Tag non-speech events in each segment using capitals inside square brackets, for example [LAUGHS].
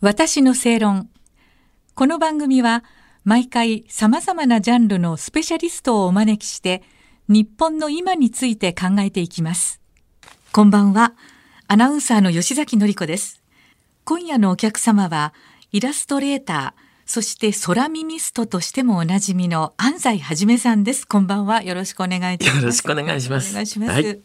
私の正論。この番組は毎回様々なジャンルのスペシャリストをお招きして日本の今について考えていきます。こんばんは。アナウンサーの吉崎のり子です。今夜のお客様はイラストレーター、そして空耳ストとしてもおなじみの安西はじめさんです。こんばんは。よろしくお願いいたします。よろしくお願いしますお願いします。はい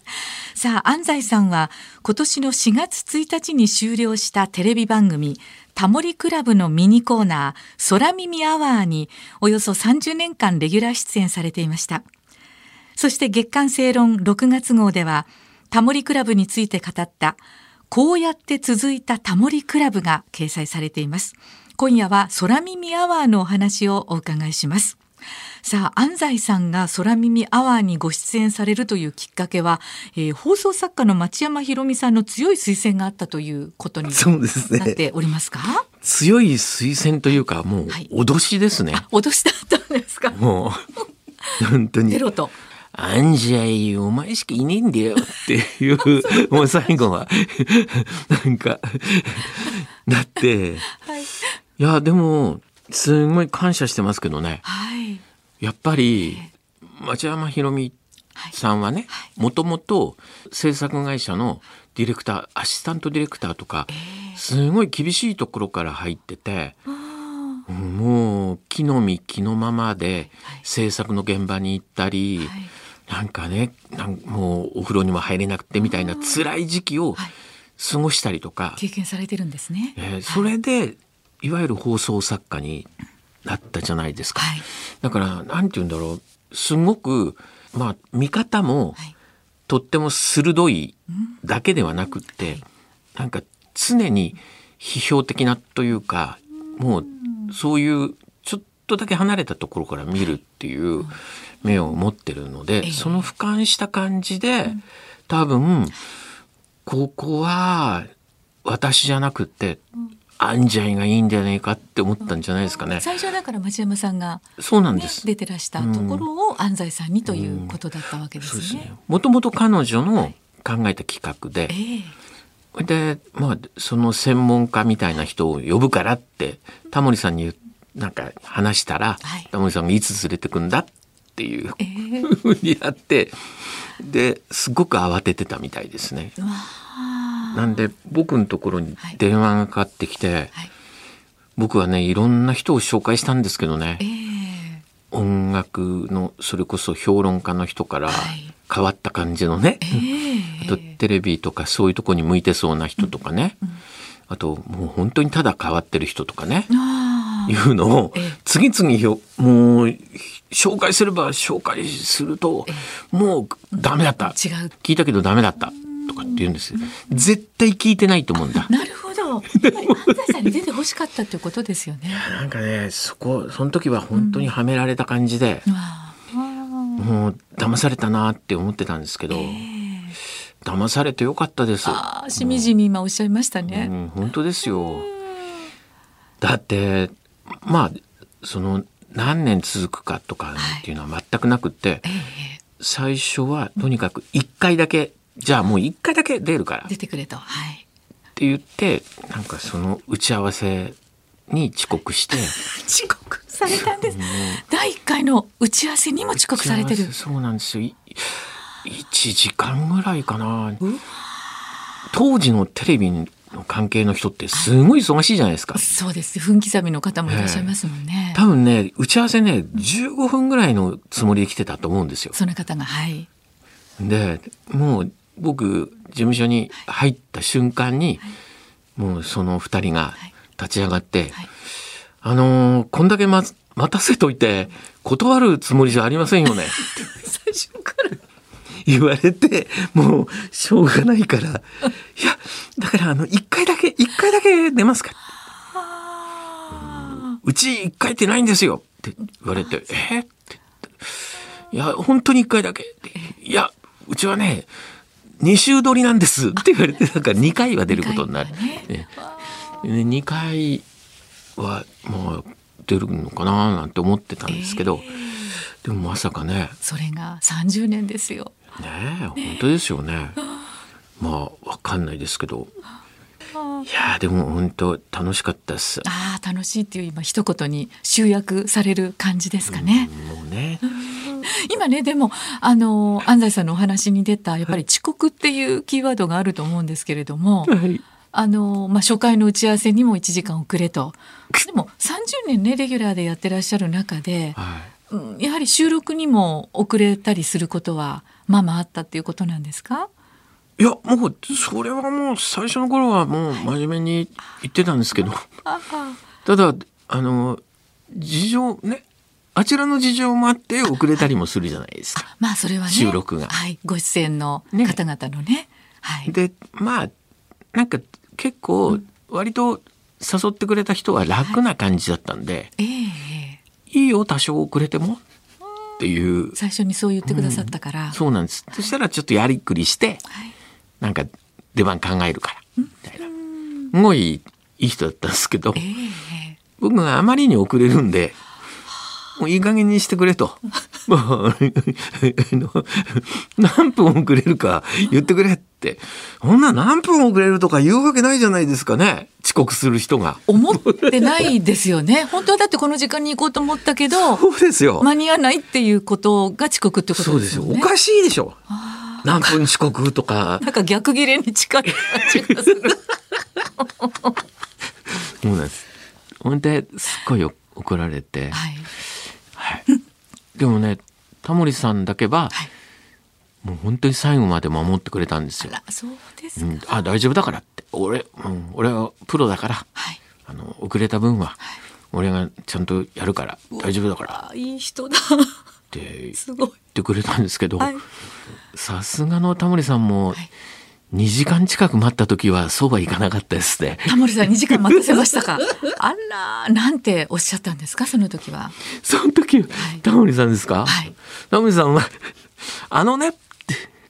さあ、安西さんは今年の4月1日に終了したテレビ番組タモリクラブのミニコーナー空耳アワーにおよそ30年間レギュラー出演されていました。そして月刊正論6月号ではタモリクラブについて語ったこうやって続いたタモリクラブが掲載されています。今夜は空耳アワーのお話をお伺いします。さあ、安西さんが空耳アワーにご出演されるというきっかけは、えー放送作家の町山ひろみさんの強い推薦があったということに。なっておりますか？強い推薦というか、もうはい脅しですね。あ、脅しだったんですか？もう、本当に。テロと。アンジャイ、お前しかいねえんだよっていう、[LAUGHS] もう最後は、なんか、だって、はい。いや、でも、すごい感謝してますけどね。はい。やっぱり、町山ひろみさんはね、もともと制作会社のディレクター、アシスタントディレクターとか、すごい厳しいところから入ってて、もう木の実木のままで制作の現場に行ったり、はい。なんかねなんもうお風呂にも入れなくてみたいな辛い時期をはい。過ごしたりとか、経験されてるんですね。えーそれでいわゆる放送作家になったじゃないですか。はい。だからなんて言うんだろう。すごくまあ見方もはい。とっても鋭いだけではなくって、なんか常に批評的なというかもうそういうちょっとだけ離れたところから見るっていう目を持ってるので、ええ。その俯瞰した感じで、多分ここは私じゃなくって、アンジャイがいいんじゃないかって思ったんじゃないですかね。最初はだから町山さんが、そうなんです。出てらしたところを安西さんにということだったわけですね。そうですね。もともと彼女の考えた企画で、ええでまあその専門家みたいな人を呼ぶからってタモリさんになんか話したら、はいタモリさんがいつ連れてくんだっていうええ [LAUGHS] ふうにやってですごく慌ててたみたいですね。うわあなんで僕のところに電話がかかってきて、はい。僕はねいろんな人を紹介したんですけどね。ええ。音楽のそれこそ評論家の人からはい。変わった感じのね、ええ。[LAUGHS] あとテレビとかそういうとこに向いてそうな人とかね、あともう本当にただ変わってる人とかね、いうのをええ。次々もう紹介すれば紹介するともうダメだった。違う。聞いたけどダメだったとかって言うんですよ絶対聞いてないと思うんだなるほど。安西さんに出てほしかったということですよね。なんかねそこその時は本当にはめられた感じで、うわあもう騙されたなって思ってたんですけど、騙されてよかったですしみじみ今おっしゃいましたね。うん、本当ですよ。だってまあその何年続くかとかっていうのは全くなくって、ええ最初はとにかく1回だけじゃあもう1回だけ出るからっ出てくれと。はい。て言ってなんかその打ち合わせに遅刻して [LAUGHS] 遅刻されたんです。第一回の打ち合わせにも遅刻されてる。そうなんですよい1時間ぐらいかな当時のテレビの関係の人ってすごい忙しいじゃないですか。そうです。分刻みの方もいらっしゃいますもんね。多分ね打ち合わせね15分ぐらいのつもりで来てたと思うんですよ。その方がはい。でもう僕事務所に入った瞬間に、もうその2人が立ち上がって「はい。あのーこんだけ待待たせといて断るつもりじゃありませんよね」[LAUGHS] 最初から。言われてもうしょうがないから「いやだからあの1回だけ1回だけ出ますか?」あうち1回ってないんですよ。って言われて、えって言って。いや、本当に1回だけ。いや、うちはね、2週撮りなんです。って言われて、なんか2回は出ることになる。ね。ね2回は、まあ、出るのかななんて思ってたんですけど、でもまさかね、それが30年ですよ。ねえ、本当ですよね。まあ、わかんないですけど、いやーでも本当楽しかったです。ああ楽しいっていう今一言に集約される感じですかね。もうね。[LAUGHS] 今ねでもあの安西さんのお話に出たやっぱり遅刻っていうキーワードがあると思うんですけれども、はい。あのまあ初回の打ち合わせにも1時間遅れと。でも30年ねレギュラーでやってらっしゃる中で、はい。うんやはり収録にも遅れたりすることはまあまああったっていうことなんですか？いやもうそれはもう最初の頃はもう真面目に言ってたんですけど、あただあの事情ねあちらの事情もあって遅れたりもするじゃないですか。まあそれはね収録が。はいご出演のね。方々のね。はい。でまあなんか結構割と誘ってくれた人は楽な感じだったんで、えええいいよ多少遅れてもっていう。え最初にそう言ってくださったから、そうなんです。そしたらちょっとやりくりしてはいなんか出番考えるからみたいなすごいいい人だったんですけど僕があまりに遅れるんでもういい加減にしてくれと。[LAUGHS] 何分遅れるか言ってくれって。そんな何分遅れるとか言うわけないじゃないですかね。遅刻する人が。思ってないですよね。[LAUGHS] 本当はだってこの時間に行こうと思ったけど、そうですよ。間に合わないっていうことが遅刻ってこそうですよね。おかしいでしょ。何分遅刻とか。なんか逆切れに近い感じがする。そうなんです。ほんですっごい怒られて。はい。はい、でもねタモリさんだけは、はいもう本当に最後まで守ってくれたんですよ。あら、そうですか。うん、あ大丈夫だからって俺、うん、俺はプロだからはい。あの遅れた分は俺がちゃんとやるから大丈夫だからあ、いい人だ。って言っすごい。てくれたんですけどはい。さすがのタモリさんもはい2時間近く待った時はそうはいかなかったですね。タモリさん2時間待たせましたか？[LAUGHS] あら、なんておっしゃったんですか、その時は。その時、はいタモリさんですか、はいタモリさんは、あのね、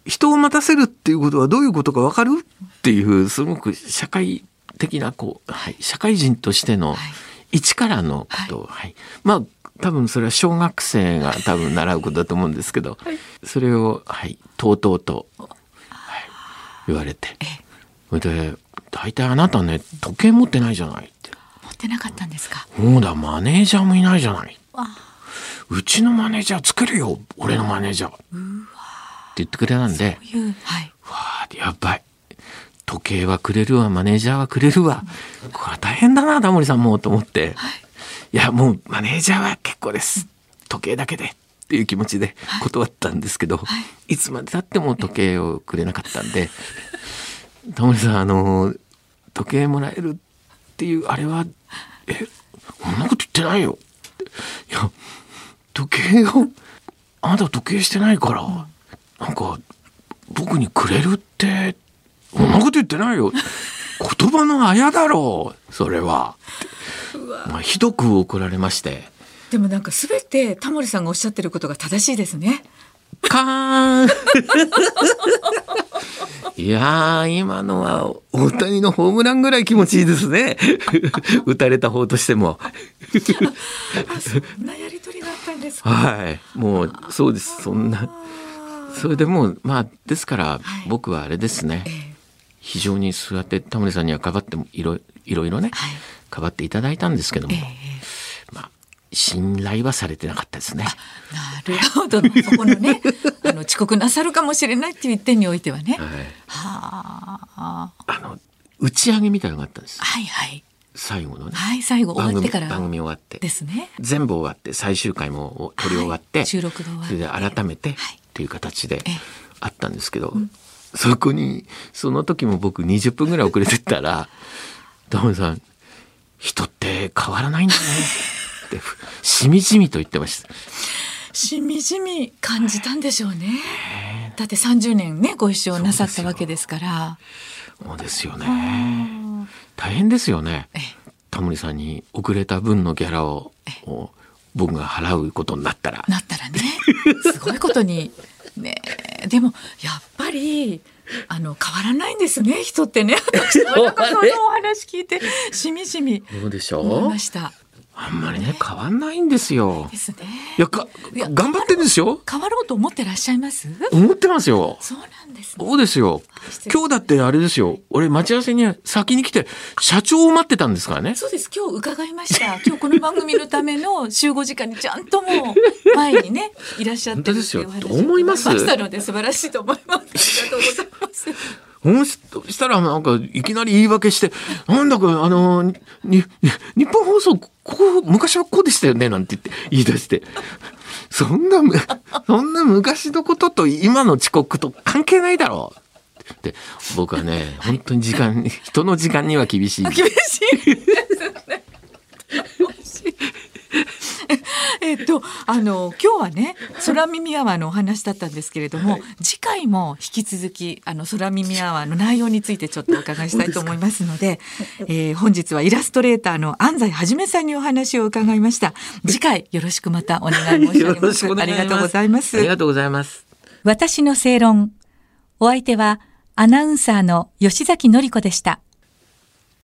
人を待たせるっていうことはどういうことかわかる？っていう、すごく社会的な、こう、はい、社会人としてのはい一からのことを、はい。まあ、多分それは小学生が多分習うことだと思うんですけど、それを、はい、とうとうと、はい、言われて。それで、大体あなたね、時計持ってないじゃないって。持ってなかったんですか？そうだ、マネージャーもいないじゃない。あうちのマネージャー作るよ俺のマネージャー。って言ってくれたんで、こういう、はい。わあ、やばい。時計はくれるわ、マネージャーはくれるわ。これは大変だな、タモリさんも、と思って。いや、もうマネージャーは結構です。時計だけで。っていう気持ちで断ったんですけど、いつまでたっても時計をくれなかったんで、タモリさん、あの、時計もらえるっていう、あれは、え、そんなこと言ってないよ。いや、時計を、あなた時計してないから、なんか、僕にくれるって、そんなこと言ってないよ。言葉のあやだろう、それは。まあ、ひどく怒られまして。でもなんかすべてタモリさんがおっしゃってることが正しいですね。カーン [LAUGHS] いやー、今のは大谷のホームランぐらい気持ちいいですね。[LAUGHS] 打たれた方としても。あ、そんなやりとりがあったんですか。はい。もう、そうです。そんな。それでもう、まあ、ですからはい、僕はあれですね。ええ非常にそうやってタモリさんにはかばってもいろいろいろね、はいかばっていただいたんですけども、ええまあ信頼はされてなかったですね。なるほど。そこのね、[LAUGHS] あの遅刻なさるかもしれないっていう一点においてはね。はい、はあ。あの打ち上げみたいなのがあったんです。はいはい。最後のね、はい、最後終番組わってから。番組終わってですね。全部終わって最終回も撮り終わって、はい収録が終わってそれで改めてっはいていう形でええあったんですけど、そこにその時も僕20分ぐらい遅れてったら「[LAUGHS] タモリさん人って変わらないんだね」ってしみじみと言ってました。しみじみ感じたんでしょうね。だって30年ね、ご一緒なさったわけですから。そうですよね。大変ですよねええ。タモリさんに遅れた分のギャラをを僕が払うことになったら。なったらね、すごいことに。ねえ、でも、やっぱり。あの変わらないんですね人ってね [LAUGHS] 私もなんかそのお話聞いてしみじみそうでしょましたあんまりね変わんないんですよ。ですね。いやか頑張ってんですよ。変わろうと思ってらっしゃいます？思ってますよ。そうなんです、ね、そうですよ。今日だってあれですよ。俺待ち合わせに先に来て社長を待ってたんですからね。そうです。今日伺いました。今日この番組のための集合時間にちゃんともう前にねいらっしゃってるですよ。どう思います？したので素晴らしいと思います。ありがとうございます。[LAUGHS] そしたらなんかいきなり言い訳して、なんだかあの、に、日本放送、ここ、昔はこうでしたよねなんて言って言い出して。そんな、[LAUGHS] そんな昔のことと今の遅刻と関係ないだろうって僕はね、本当に時間、人の時間には厳しい。厳しいですね。えっとあの今日はね空耳アワーのお話だったんですけれども、はい、次回も引き続きあの空耳アワーの内容についてちょっとお伺いしたいと思いますのでえー、本日はイラストレーターの安西はじめさんにお話を伺いました。次回よろしくまたお願い申し上げ [LAUGHS] ます。ありがとうございます。ありがとうございます。私の正論。お相手はアナウンサーの吉崎紀子でした